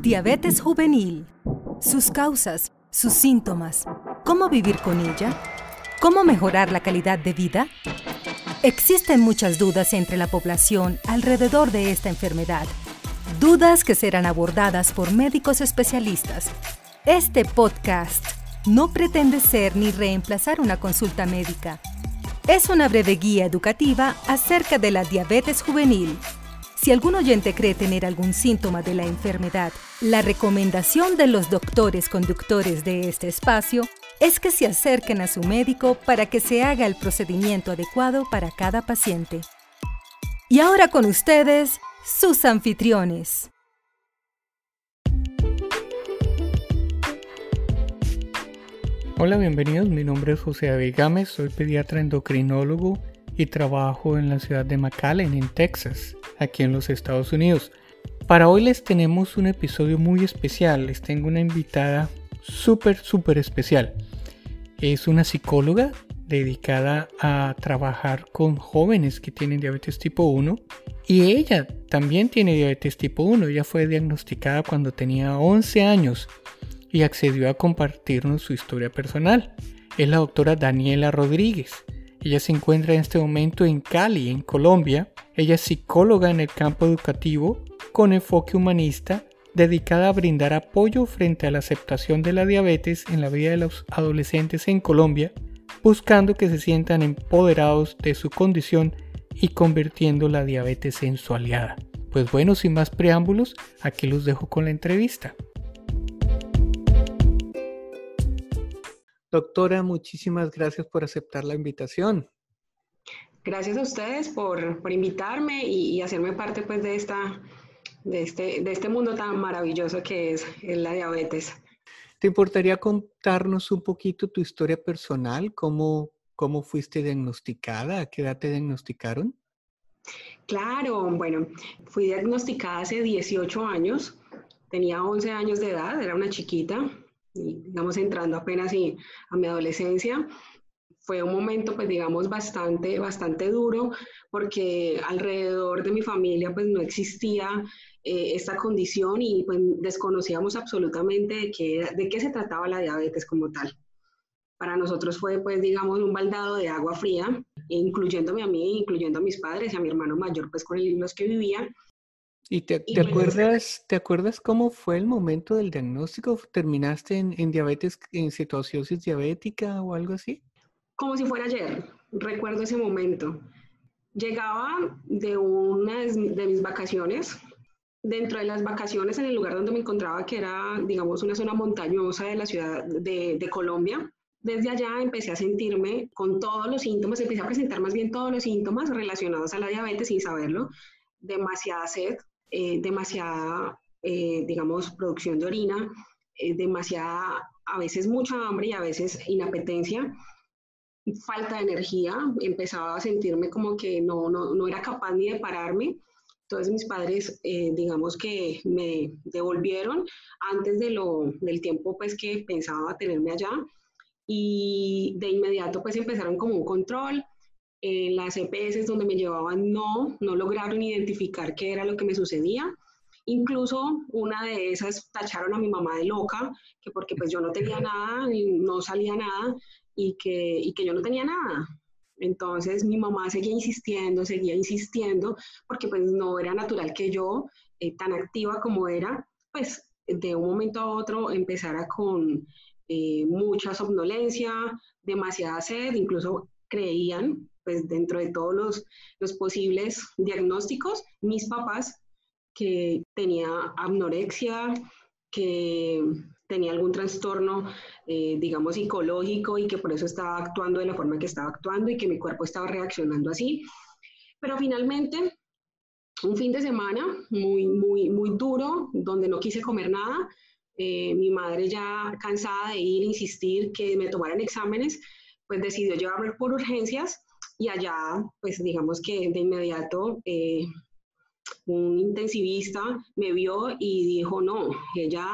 Diabetes juvenil. Sus causas, sus síntomas, cómo vivir con ella, cómo mejorar la calidad de vida. Existen muchas dudas entre la población alrededor de esta enfermedad. Dudas que serán abordadas por médicos especialistas. Este podcast no pretende ser ni reemplazar una consulta médica. Es una breve guía educativa acerca de la diabetes juvenil si algún oyente cree tener algún síntoma de la enfermedad, la recomendación de los doctores conductores de este espacio es que se acerquen a su médico para que se haga el procedimiento adecuado para cada paciente. Y ahora con ustedes, sus anfitriones. Hola, bienvenidos. Mi nombre es José David Gámez, soy pediatra endocrinólogo y trabajo en la ciudad de McAllen, en Texas aquí en los Estados Unidos. Para hoy les tenemos un episodio muy especial, les tengo una invitada súper, súper especial. Es una psicóloga dedicada a trabajar con jóvenes que tienen diabetes tipo 1 y ella también tiene diabetes tipo 1. Ella fue diagnosticada cuando tenía 11 años y accedió a compartirnos su historia personal. Es la doctora Daniela Rodríguez. Ella se encuentra en este momento en Cali, en Colombia. Ella es psicóloga en el campo educativo con enfoque humanista dedicada a brindar apoyo frente a la aceptación de la diabetes en la vida de los adolescentes en Colombia, buscando que se sientan empoderados de su condición y convirtiendo la diabetes en su aliada. Pues bueno, sin más preámbulos, aquí los dejo con la entrevista. Doctora, muchísimas gracias por aceptar la invitación. Gracias a ustedes por, invitarme y, hacerme parte pues, de, esta, de, este, de este mundo tan maravilloso que es, la diabetes. ¿Te importaría contarnos un poquito tu historia personal? ¿Cómo, cómo fuiste diagnosticada? ¿A qué edad te diagnosticaron? Claro, bueno, fui diagnosticada hace 18 años, tenía 11 años de edad, era una chiquita, digamos, entrando apenas a mi adolescencia. Fue un momento, pues, digamos, bastante, bastante duro, porque alrededor de mi familia, pues, no existía eh, esta condición y, pues, desconocíamos absolutamente de qué, de qué se trataba la diabetes como tal. Para nosotros fue, pues, digamos, un baldado de agua fría, incluyéndome a mí, incluyendo a mis padres y a mi hermano mayor, pues, con los que vivía. ¿Y te, acuerdas, te acuerdas cómo fue el momento del diagnóstico? ¿Terminaste en, diabetes, en cetoacidosis diabética o algo así? Como si fuera ayer, recuerdo ese momento. Llegaba de una de mis vacaciones, dentro de las vacaciones en el lugar donde me encontraba, que era, digamos, una zona montañosa de la ciudad de, de Colombia. Desde allá empecé a sentirme con todos los síntomas, empecé a presentar más bien todos los síntomas relacionados a la diabetes sin saberlo, demasiada sed, eh, demasiada, eh, digamos, producción de orina, eh, demasiada, a veces mucha hambre y a veces inapetencia, falta de energía, empezaba a sentirme como que no, no, no era capaz ni de pararme. Entonces mis padres, digamos que me devolvieron antes de lo, del tiempo pues que pensaba tenerme allá y de inmediato pues empezaron como un control, eh, las EPS donde me llevaban no, no lograron identificar qué era lo que me sucedía. Incluso una de esas tacharon a mi mamá de loca, que porque pues yo no tenía nada, no salía nada y que, y que yo no tenía nada. Entonces mi mamá seguía insistiendo, seguía insistiendo, porque pues no era natural que yo, eh, tan activa como era, pues de un momento a otro empezara con eh, mucha somnolencia, demasiada sed, incluso creían pues dentro de todos los, los posibles diagnósticos, mis papás que tenía anorexia, que tenía algún trastorno, eh, digamos, psicológico y que por eso estaba actuando de la forma que estaba actuando y que mi cuerpo estaba reaccionando así. Pero finalmente, un fin de semana muy, muy, muy duro, donde no quise comer nada, eh, mi madre ya cansada de ir, insistir que me tomaran exámenes, pues decidió llevarme por urgencias y allá, pues digamos que de inmediato eh, un intensivista me vio y dijo, no, ella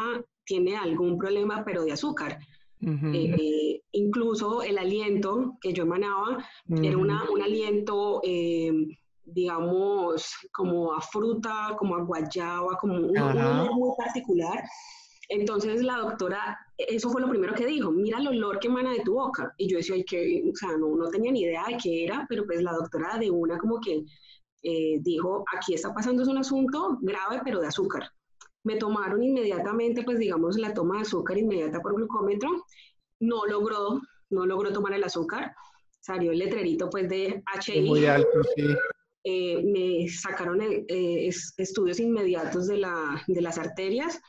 tiene algún problema, pero de azúcar. Eh, incluso el aliento que yo emanaba era una, un aliento eh, digamos, como a fruta, como a guayaba, como un, olor muy particular. Entonces la doctora, eso fue lo primero que dijo, mira el olor que emana de tu boca. Y yo decía, que, o sea, no, no tenía ni idea de qué era, pero pues la doctora de una como que eh, dijo, aquí está pasando es un asunto grave, pero de azúcar. Me tomaron inmediatamente, pues digamos, la toma de azúcar inmediata por glucómetro. No logró, no logró tomar el azúcar. Salió el letrerito pues de HI. Muy alto, sí. Eh, me sacaron eh, estudios inmediatos de, la, de, las arterias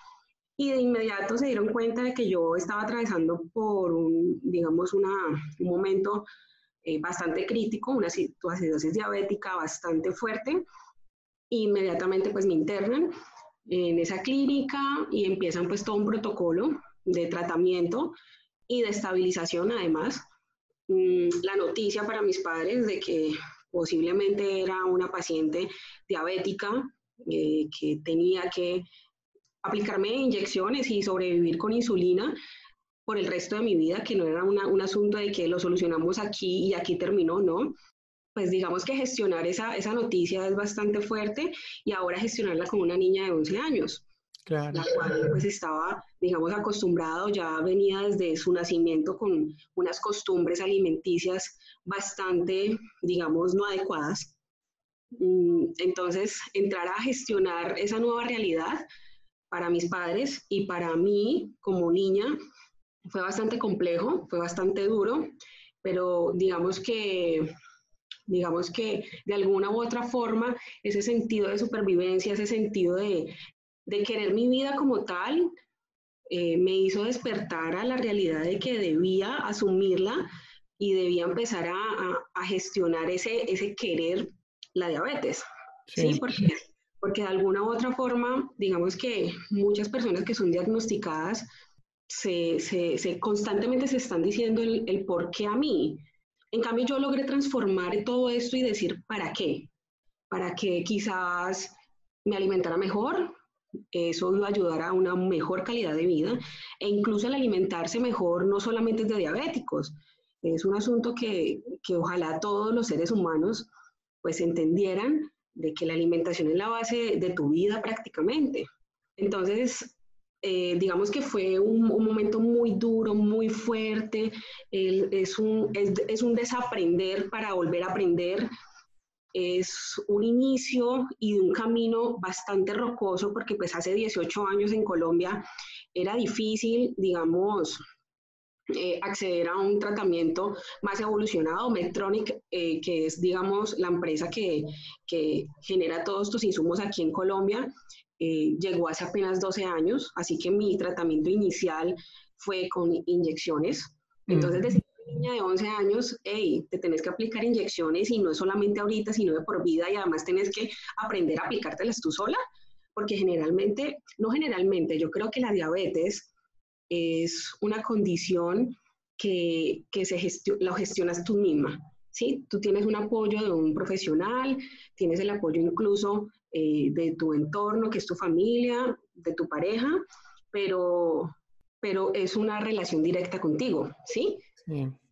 y de inmediato se dieron cuenta de que yo estaba atravesando por un, digamos, una, un momento eh, bastante crítico, una acidosis diabética bastante fuerte. Inmediatamente pues me internan en esa clínica y empiezan pues todo un protocolo de tratamiento y de estabilización además. Mm, la noticia para mis padres de que posiblemente era una paciente diabética eh, que tenía que aplicarme inyecciones y sobrevivir con insulina por el resto de mi vida, que no era un asunto de que lo solucionamos aquí y aquí terminó, ¿no? Pues digamos que gestionar esa, esa noticia es bastante fuerte y ahora gestionarla con una niña de 11 años. Claro. La cual pues estaba, digamos, acostumbrado, ya venía desde su nacimiento con unas costumbres alimenticias bastante, digamos, no adecuadas. Mm, entonces, entrar a gestionar esa nueva realidad para mis padres y para mí como niña fue bastante complejo, fue bastante duro, pero digamos que digamos que de alguna u otra forma ese sentido de supervivencia, ese sentido de, de querer mi vida como tal, eh, me hizo despertar a la realidad de que debía asumirla y debía empezar a, a, gestionar ese, ese querer la diabetes. Sí, Porque, porque de alguna u otra forma, digamos que muchas personas que son diagnosticadas se, se, constantemente se están diciendo el, por qué a mí. En cambio, yo logré transformar todo esto y decir, ¿para qué? Para que quizás me alimentara mejor, eso iba a a una mejor calidad de vida e incluso el alimentarse mejor no solamente es de diabéticos, es un asunto que, que ojalá todos los seres humanos pues entendieran de que la alimentación es la base de tu vida prácticamente. Entonces, eh, digamos que fue un, un, momento muy duro, muy fuerte, es, un, es, es, un desaprender para volver a aprender, es un inicio y un camino bastante rocoso porque pues hace 18 años en Colombia era difícil, digamos, eh, acceder a un tratamiento más evolucionado. Medtronic, eh, que es, digamos, la empresa que, que, genera todos estos insumos aquí en Colombia, eh, llegó hace apenas 12 años, así que mi tratamiento inicial fue con inyecciones. Entonces, decir niña de 11 años, hey, te tenés que aplicar inyecciones y no es solamente ahorita, sino de por vida y además tenés que aprender a aplicártelas tú sola, porque generalmente, no generalmente, yo creo que la diabetes es una condición que, que se lo gestionas tú misma. ¿Sí? Tú tienes un apoyo de un profesional, tienes el apoyo incluso eh, de tu entorno, que es tu familia, de tu pareja, pero, pero es una relación directa contigo, ¿sí?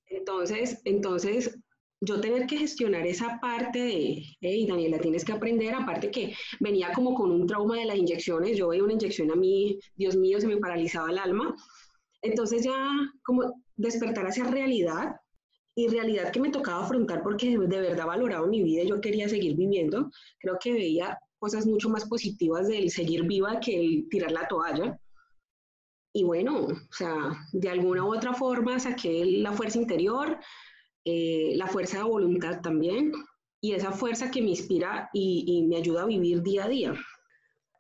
Entonces, entonces, yo tener que gestionar esa parte de, hey, Daniela, tienes que aprender, aparte que venía como con un trauma de las inyecciones, yo veía una inyección a mí, Dios mío, se me paralizaba el alma. Entonces ya como despertar hacia realidad y realidad que me tocaba afrontar porque de verdad valoraba mi vida y yo quería seguir viviendo, creo que veía cosas mucho más positivas del seguir viva que el tirar la toalla. Y bueno, o sea, de alguna u otra forma saqué la fuerza interior, eh, la fuerza de voluntad también, y esa fuerza que me inspira y, y, me ayuda a vivir día a día.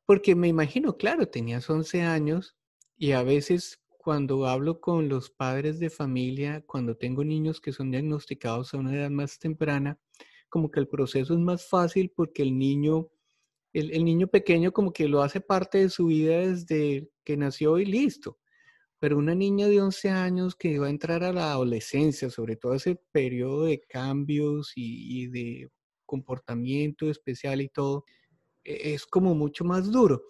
Porque me imagino, claro, tenías 11 años y a veces cuando hablo con los padres de familia, cuando tengo niños que son diagnosticados a una edad más temprana, como que el proceso es más fácil porque el niño el, niño pequeño como que lo hace parte de su vida desde que nació y listo. Pero una niña de 11 años que va a entrar a la adolescencia, sobre todo ese periodo de cambios y, de comportamiento especial y todo, e, es como mucho más duro.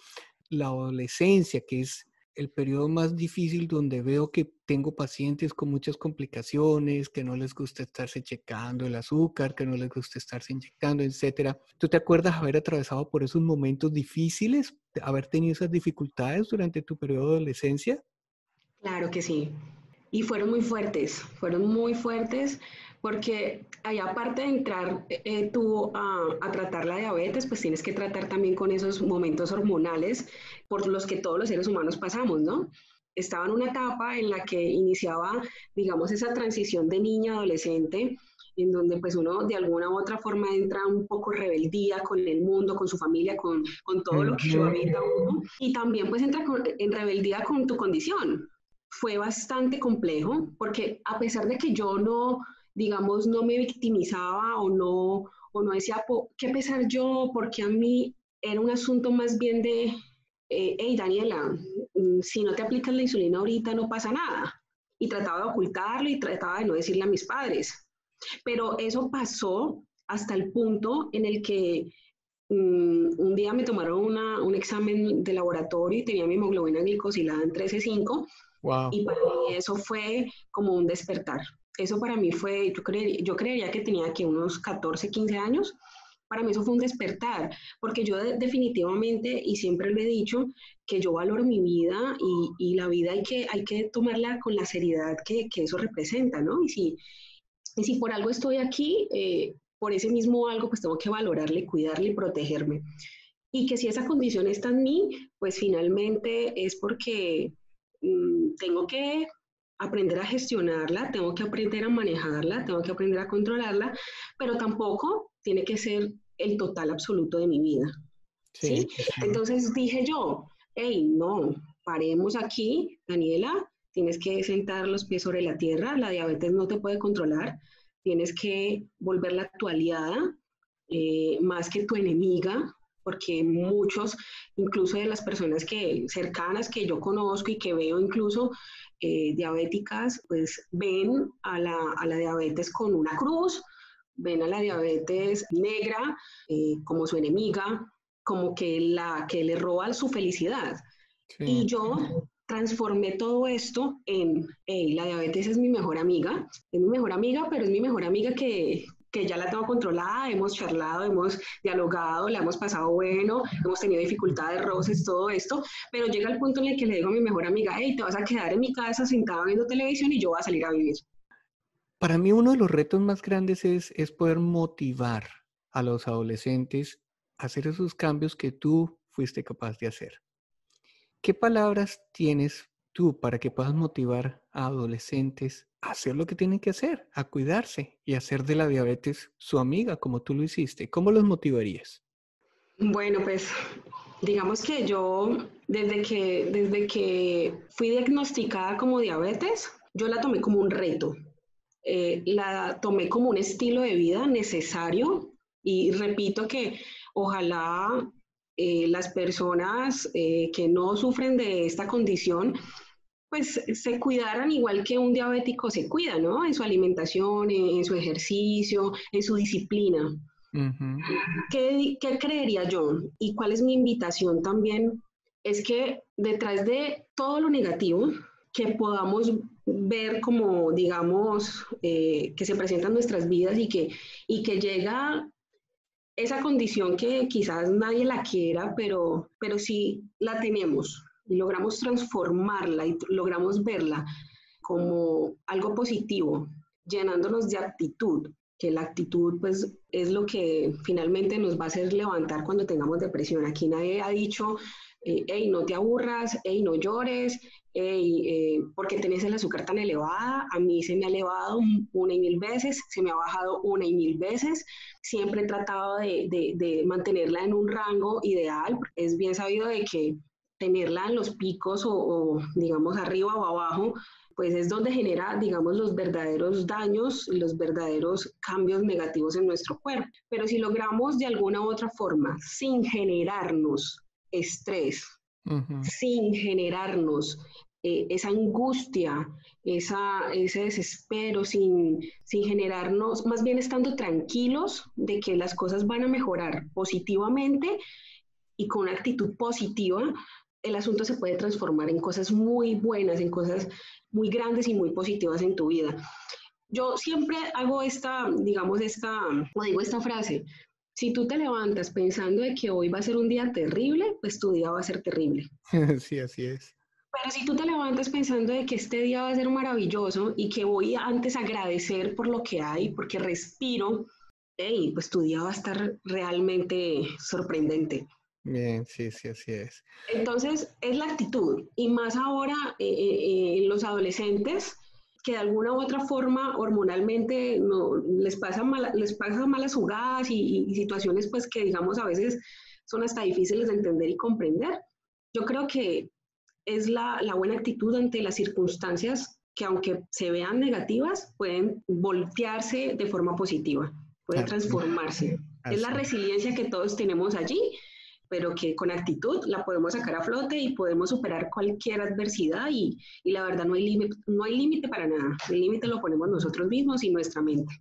La adolescencia, que es el periodo más difícil donde veo que tengo pacientes con muchas complicaciones, que no les gusta estarse checando el azúcar, que no les gusta estarse inyectando, etcétera. ¿Tú te acuerdas haber atravesado por esos momentos difíciles, haber tenido esas dificultades durante tu periodo de adolescencia? Claro que sí. Y fueron muy fuertes, fueron muy fuertes porque ahí aparte de entrar eh, tú a, a, tratar la diabetes, pues tienes que tratar también con esos momentos hormonales por los que todos los seres humanos pasamos, ¿no? Estaba en una etapa en la que iniciaba, digamos, esa transición de niña a adolescente, en donde pues uno de alguna u otra forma entra un poco rebeldía con el mundo, con su familia, con, con todo lo que habita uno, y también pues entra en rebeldía con tu condición. Fue bastante complejo porque a pesar de que yo no, digamos, no me victimizaba o no, o no decía, ¿qué pesar yo? Porque a mí era un asunto más bien de, eh, hey Daniela, mm, si no te aplicas la insulina ahorita no pasa nada. Y trataba de ocultarlo y trataba de no decirle a mis padres. Pero eso pasó hasta el punto en el que mm, un día me tomaron un examen de laboratorio y tenía mi hemoglobina glicosilada en 13.5 wow. y para mí eso fue como un despertar. Eso para mí fue, yo, yo creería que tenía aquí unos 14, 15 años. Para mí eso fue un despertar, porque yo definitivamente, y siempre lo he dicho, que yo valoro mi vida y, y, la vida hay que, hay que tomarla con la seriedad que, que eso representa, ¿no? Y si, y si por algo estoy aquí, eh, por ese mismo algo, pues tengo que valorarle, cuidarle y protegerme. Y que si esa condición está en mí, pues finalmente es porque mm, tengo que aprender a gestionarla, tengo que aprender a manejarla, tengo que aprender a controlarla, pero tampoco tiene que ser el total absoluto de mi vida. ¿sí? Entonces dije yo, hey, no, paremos aquí, Daniela, tienes que sentar los pies sobre la tierra, la diabetes no te puede controlar, tienes que volverla tu aliada eh, más que tu enemiga, porque muchos, incluso de las personas que cercanas que yo conozco y que veo incluso eh, diabéticas, pues ven a la, a la, diabetes con una cruz, ven a la diabetes negra eh, como su enemiga, como que, la, que le roba su felicidad. Y yo transformé todo esto en, hey, la diabetes es mi mejor amiga, es mi mejor amiga, pero es mi mejor amiga que, que ya la tengo controlada, hemos charlado, hemos dialogado, la hemos pasado bueno, hemos tenido dificultades, roces, todo esto, pero llega el punto en el que le digo a mi mejor amiga, hey, te vas a quedar en mi casa sentada viendo televisión y yo voy a salir a vivir. Para mí uno de los retos más grandes es, es poder motivar a los adolescentes a hacer esos cambios que tú fuiste capaz de hacer. ¿Qué palabras tienes tú para que puedas motivar a adolescentes hacer lo que tienen que hacer, a cuidarse y hacer de la diabetes su amiga como tú lo hiciste? ¿Cómo los motivarías? Bueno, pues digamos que yo desde que, desde que fui diagnosticada como diabetes, yo la tomé como un reto. Eh, la tomé como un estilo de vida necesario y repito que ojalá eh, las personas eh, que no sufren de esta condición, pues se cuidaran igual que un diabético se cuida, ¿no? En su alimentación, en, su ejercicio, en su disciplina. ¿Qué, ¿Qué creería yo? ¿Y cuál es mi invitación también? Es que detrás de todo lo negativo que podamos ver como, digamos, eh, que se presentan nuestras vidas y que, y que llega esa condición que quizás nadie la quiera, pero, pero sí la tenemos y logramos transformarla y logramos verla como algo positivo, llenándonos de actitud, que la actitud pues es lo que finalmente nos va a hacer levantar cuando tengamos depresión. Aquí nadie ha dicho, eh, hey, no te aburras, hey, no llores, hey, eh, porque tenés el azúcar tan elevada, a mí se me ha elevado una y mil veces, se me ha bajado una y mil veces, siempre he tratado de, de, mantenerla en un rango ideal, es bien sabido de que tenerla en los picos o, o, digamos arriba o abajo, pues es donde genera, digamos, los verdaderos daños, los verdaderos cambios negativos en nuestro cuerpo. Pero si logramos de alguna u otra forma, sin generarnos estrés, sin generarnos eh, esa angustia, esa, ese desespero, sin, sin generarnos, más bien estando tranquilos de que las cosas van a mejorar positivamente y con una actitud positiva, el asunto se puede transformar en cosas muy buenas, en cosas muy grandes y muy positivas en tu vida. Yo siempre hago esta, digamos, esta, o digo esta frase, si tú te levantas pensando de que hoy va a ser un día terrible, pues tu día va a ser terrible. Sí, así es. Pero si tú te levantas pensando de que este día va a ser maravilloso y que voy antes a agradecer por lo que hay, porque respiro, hey, pues tu día va a estar realmente sorprendente. Bien, sí, sí, así es. Entonces, es la actitud. Y más ahora eh, eh, en los adolescentes, que de alguna u otra forma hormonalmente no, les, pasa les pasan malas jugadas y, situaciones pues que digamos a veces son hasta difíciles de entender y comprender. Yo creo que es la, la buena actitud ante las circunstancias que aunque se vean negativas, pueden voltearse de forma positiva, pueden transformarse. Es la resiliencia que todos tenemos allí pero que con actitud la podemos sacar a flote y podemos superar cualquier adversidad y, y la verdad no hay límite no hay límite para nada. El límite lo ponemos nosotros mismos y nuestra mente.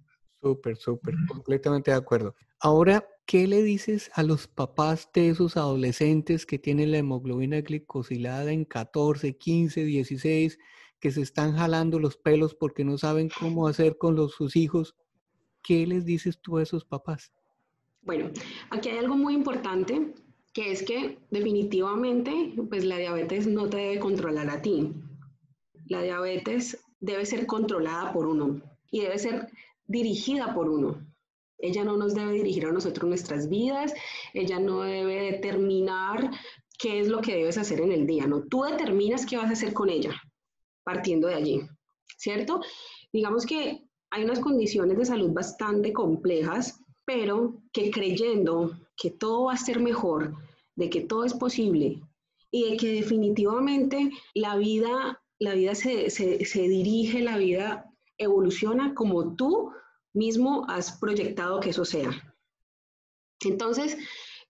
Súper, súper, completamente de acuerdo. Ahora, ¿qué le dices a los papás de esos adolescentes que tienen la hemoglobina glicosilada en 14, 15, 16, que se están jalando los pelos porque no saben cómo hacer con los, sus hijos? ¿Qué les dices tú a esos papás? Bueno, aquí hay algo muy importante que es que definitivamente pues la diabetes no te debe controlar a ti. La diabetes debe ser controlada por uno y debe ser dirigida por uno. Ella no nos debe dirigir a nosotros nuestras vidas, ella no debe determinar qué es lo que debes hacer en el día, no, tú determinas qué vas a hacer con ella, partiendo de allí, ¿cierto? Digamos que hay unas condiciones de salud bastante complejas, pero que creyendo que todo va a ser mejor, de que todo es posible y de que definitivamente la vida, la vida se, se dirige, la vida evoluciona como tú mismo has proyectado que eso sea. Entonces,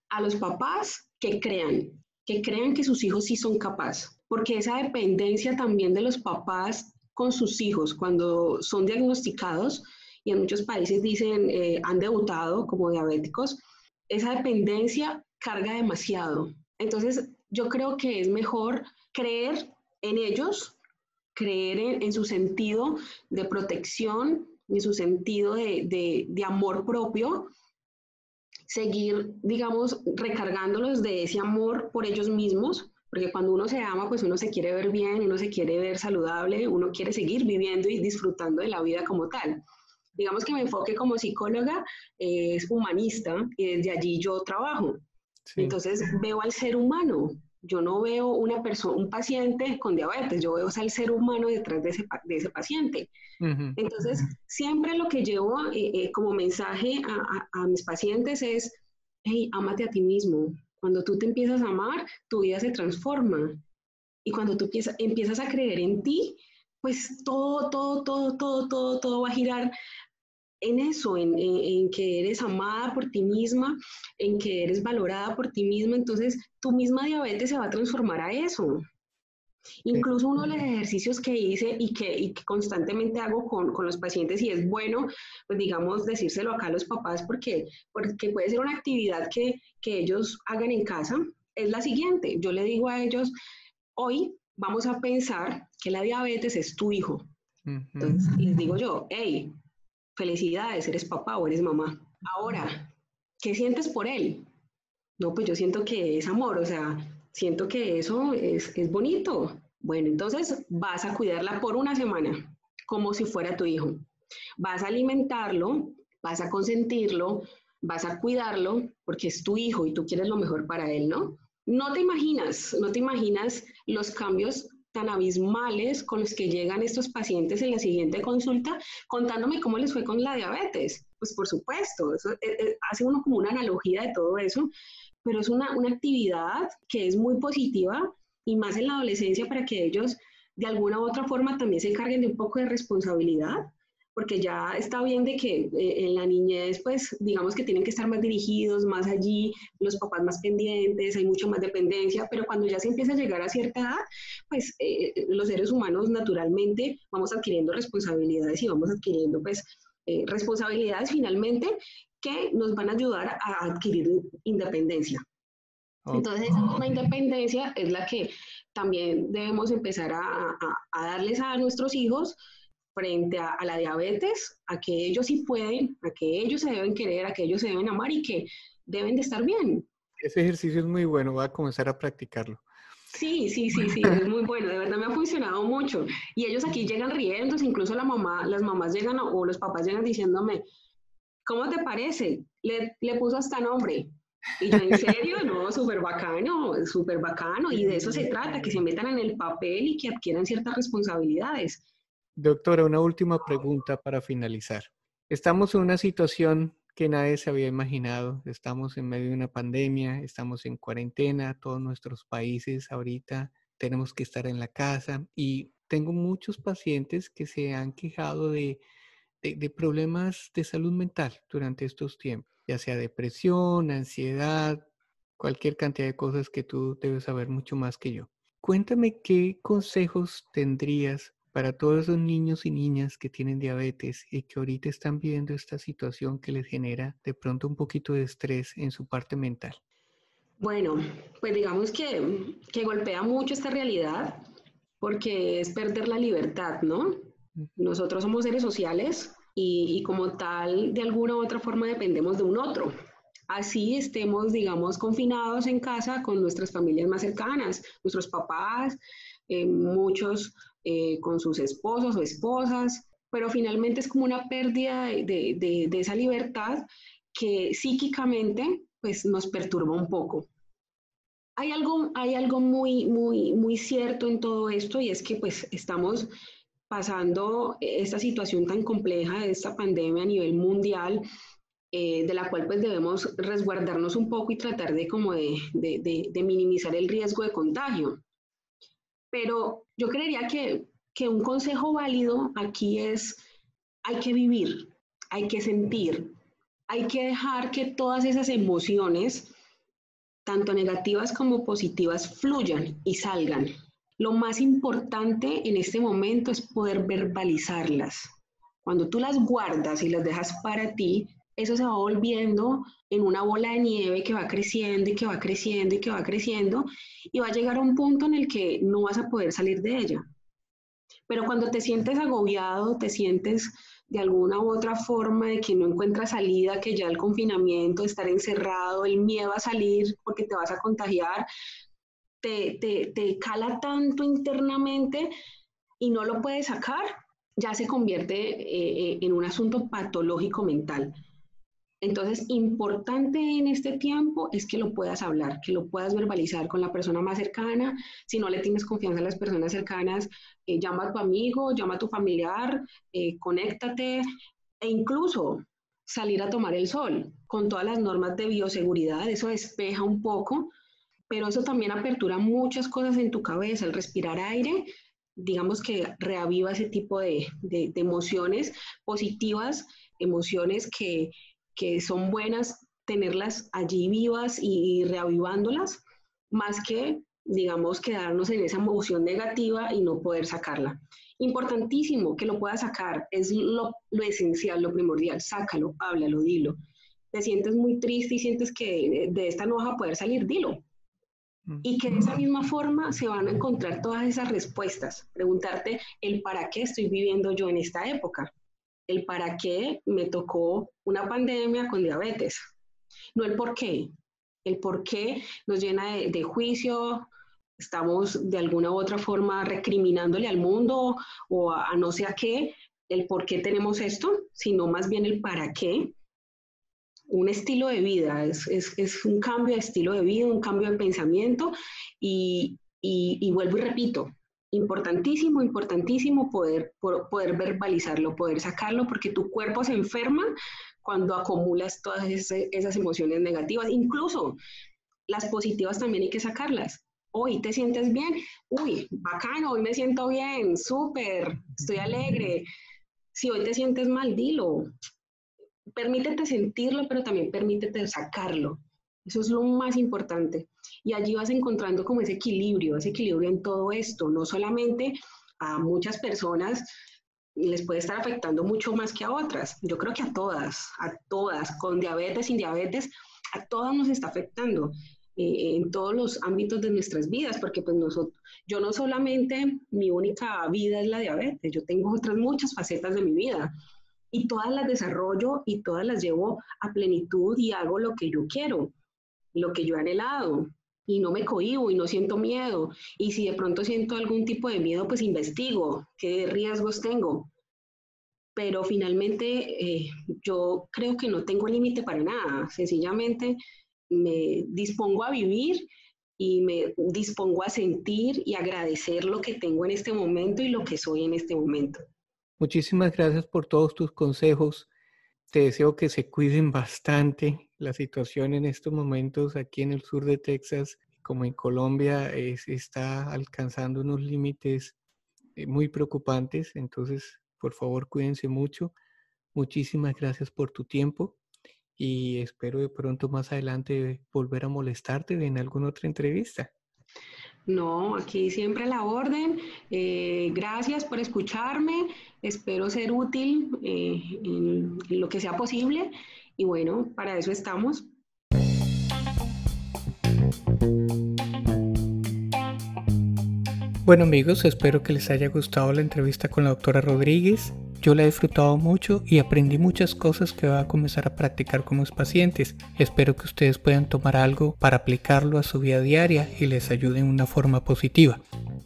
a los papás que crean, que crean que sus hijos sí son capaces, porque esa dependencia también de los papás con sus hijos cuando son diagnosticados, y en muchos países dicen eh, han debutado como diabéticos, esa dependencia carga demasiado. Entonces, yo creo que es mejor creer en ellos, creer en, su sentido de protección, en su sentido de, de amor propio, seguir, digamos, recargándolos de ese amor por ellos mismos, porque cuando uno se ama, pues uno se quiere ver bien, uno se quiere ver saludable, uno quiere seguir viviendo y disfrutando de la vida como tal digamos que mi enfoque como psicóloga es humanista y desde allí yo trabajo. Entonces veo al ser humano. Yo no veo una persona, un paciente con diabetes, yo veo al ser humano detrás de ese, de ese paciente. Entonces, siempre lo que llevo eh, eh, como mensaje a, a, mis pacientes es, hey, ámate a ti mismo. Cuando tú te empiezas a amar, tu vida se transforma. Y cuando tú empiezas, empiezas a creer en ti, pues todo, todo, todo, todo, todo, todo va a girar en eso, en, que eres amada por ti misma, en que eres valorada por ti misma, entonces tu misma diabetes se va a transformar a eso. Incluso uno de los ejercicios que hice y que, constantemente hago con, los pacientes, y es bueno, pues digamos, decírselo acá a los papás, porque, porque puede ser una actividad que, que ellos hagan en casa, es la siguiente. Yo le digo a ellos, hoy vamos a pensar que la diabetes es tu hijo. Entonces les digo yo, hey, felicidades, eres papá o eres mamá. Ahora, ¿qué sientes por él? No, pues yo siento que es amor, o sea, siento que eso es, es bonito. Bueno, entonces vas a cuidarla por una semana, como si fuera tu hijo. Vas a alimentarlo, vas a consentirlo, vas a cuidarlo, porque es tu hijo y tú quieres lo mejor para él, ¿no? No te imaginas, no te imaginas los cambios tan abismales con los que llegan estos pacientes en la siguiente consulta contándome cómo les fue con la diabetes. Pues por supuesto, eso, eh, eh, hace uno como una analogía de todo eso, pero es una, una actividad que es muy positiva y más en la adolescencia para que ellos de alguna u otra forma también se encarguen de un poco de responsabilidad porque ya está bien de que eh, en la niñez, pues digamos que tienen que estar más dirigidos, más allí, los papás más pendientes, hay mucha más dependencia, pero cuando ya se empieza a llegar a cierta edad, pues eh, los seres humanos naturalmente vamos adquiriendo responsabilidades y vamos adquiriendo pues eh, responsabilidades finalmente que nos van a ayudar a adquirir independencia. Entonces, esa misma independencia es la que también debemos empezar a, darles a nuestros hijos frente a, la diabetes, a que ellos sí pueden, a que ellos se deben querer, a que ellos se deben amar y que deben de estar bien. Ese ejercicio es muy bueno, voy a comenzar a practicarlo. Sí, sí, sí, sí, es muy bueno, de verdad me ha funcionado mucho. Y ellos aquí llegan riendo, incluso la mamá, las mamás llegan o los papás llegan diciéndome, ¿cómo te parece? Le, le puso hasta nombre. Y yo, ¿en serio? No, súper bacano, súper bacano. Y de eso se trata, que se metan en el papel y que adquieran ciertas responsabilidades. Doctora, una última pregunta para finalizar. Estamos en una situación que nadie se había imaginado. Estamos en medio de una pandemia, estamos en cuarentena, todos nuestros países ahorita tenemos que estar en la casa y tengo muchos pacientes que se han quejado de, de problemas de salud mental durante estos tiempos ya sea depresión, ansiedad, cualquier cantidad de cosas que tú debes saber mucho más que yo. Cuéntame qué consejos tendrías para todos esos niños y niñas que tienen diabetes y que ahorita están viviendo esta situación que les genera de pronto un poquito de estrés en su parte mental. Bueno, pues digamos que, que golpea mucho esta realidad porque es perder la libertad, ¿no? Nosotros somos seres sociales y, como tal, de alguna u otra forma dependemos de un otro. Así estemos, digamos, confinados en casa con nuestras familias más cercanas, nuestros papás, eh, muchos eh, con sus esposos o esposas, pero finalmente es como una pérdida de, de, esa libertad que psíquicamente pues nos perturba un poco. Hay algo, hay algo muy, muy, muy cierto en todo esto y es que pues estamos pasando esta situación tan compleja de esta pandemia a nivel mundial, eh, de la cual pues debemos resguardarnos un poco y tratar de como de, de, minimizar el riesgo de contagio. Pero yo creería que, que un consejo válido aquí es, hay que vivir, hay que sentir, hay que dejar que todas esas emociones, tanto negativas como positivas, fluyan y salgan. Lo más importante en este momento es poder verbalizarlas. Cuando tú las guardas y las dejas para ti, eso se va volviendo en una bola de nieve que va creciendo y que va creciendo y que va creciendo y va a llegar a un punto en el que no vas a poder salir de ella. Pero cuando te sientes agobiado, te sientes de alguna u otra forma de que no encuentras salida, que ya el confinamiento, estar encerrado, el miedo a salir porque te vas a contagiar, te, cala tanto internamente y no lo puedes sacar, ya se convierte eh, eh, en un asunto patológico mental. Entonces, importante en este tiempo es que lo puedas hablar, que lo puedas verbalizar con la persona más cercana. Si no le tienes confianza a las personas cercanas, eh, llama a tu amigo, llama a tu familiar, conéctate e incluso salir a tomar el sol con todas las normas de bioseguridad. Eso despeja un poco pero eso también apertura muchas cosas en tu cabeza. El respirar aire, digamos que reaviva ese tipo de, emociones positivas, emociones que, son buenas tenerlas allí vivas y, reavivándolas, más que, digamos, quedarnos en esa emoción negativa y no poder sacarla. Importantísimo que lo puedas sacar, es lo, lo esencial, lo primordial, sácalo, háblalo, dilo. Te sientes muy triste y sientes que de esta no vas a poder salir, dilo, y que de esa misma forma se van a encontrar todas esas respuestas. Preguntarte el para qué estoy viviendo yo en esta época, el para qué me tocó una pandemia con diabetes, no el por qué. El por qué nos llena de, juicio, estamos de alguna u otra forma recriminándole al mundo o a, no sé a qué, el por qué tenemos esto, sino más bien el para qué un estilo de vida, es, un cambio de estilo de vida, un cambio de pensamiento y, y, vuelvo y repito, importantísimo, importantísimo poder, poder verbalizarlo, poder sacarlo, porque tu cuerpo se enferma cuando acumulas todas esas, emociones negativas, incluso las positivas también hay que sacarlas. Hoy te sientes bien, uy, bacano, hoy me siento bien, súper, estoy alegre. Si hoy te sientes mal, dilo, permítete sentirlo, pero también permítete sacarlo. Eso es lo más importante. Y allí vas encontrando como ese equilibrio, ese equilibrio en todo esto. No solamente a muchas personas les puede estar afectando mucho más que a otras. Yo creo que a todas, a todas, con diabetes, sin diabetes, a todas nos está afectando. eh, en todos los ámbitos de nuestras vidas, porque pues nosotros, yo no solamente mi única vida es la diabetes, yo tengo otras muchas facetas de mi vida y todas las desarrollo y todas las llevo a plenitud y hago lo que yo quiero, lo que yo he anhelado y no me cohibo y no siento miedo. Y si de pronto siento algún tipo de miedo, pues investigo qué riesgos tengo. Pero finalmente eh, yo creo que no tengo límite para nada. Sencillamente me dispongo a vivir y me dispongo a sentir y agradecer lo que tengo en este momento y lo que soy en este momento. Muchísimas gracias por todos tus consejos. Te deseo que se cuiden bastante. La situación en estos momentos aquí en el sur de Texas, como en Colombia, está alcanzando unos límites eh, muy preocupantes. Entonces, por favor, cuídense mucho. Muchísimas gracias por tu tiempo y espero de pronto más adelante volver a molestarte en alguna otra entrevista. No, aquí siempre la orden. Eh, gracias por escucharme. Espero ser útil eh, en, lo que sea posible. Y bueno, para eso estamos. Bueno amigos, espero que les haya gustado la entrevista con la doctora Rodríguez. Yo la he disfrutado mucho y aprendí muchas cosas que voy a comenzar a practicar con mis pacientes. Espero que ustedes puedan tomar algo para aplicarlo a su vida diaria y les ayude en una forma positiva.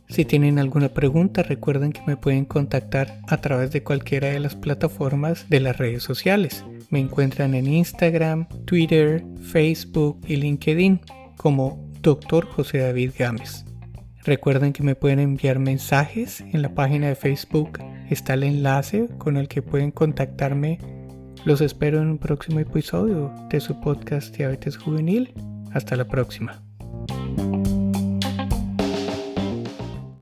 Si tienen alguna pregunta, recuerden que me pueden contactar a través de cualquiera de las plataformas de las redes sociales. Me encuentran en Instagram, Twitter, Facebook y LinkedIn como Dr. José David Gámez. Recuerden que me pueden enviar mensajes en la página de Facebook. Está el enlace con el que pueden contactarme. Los espero en un próximo episodio de su podcast Diabetes Juvenil. Hasta la próxima.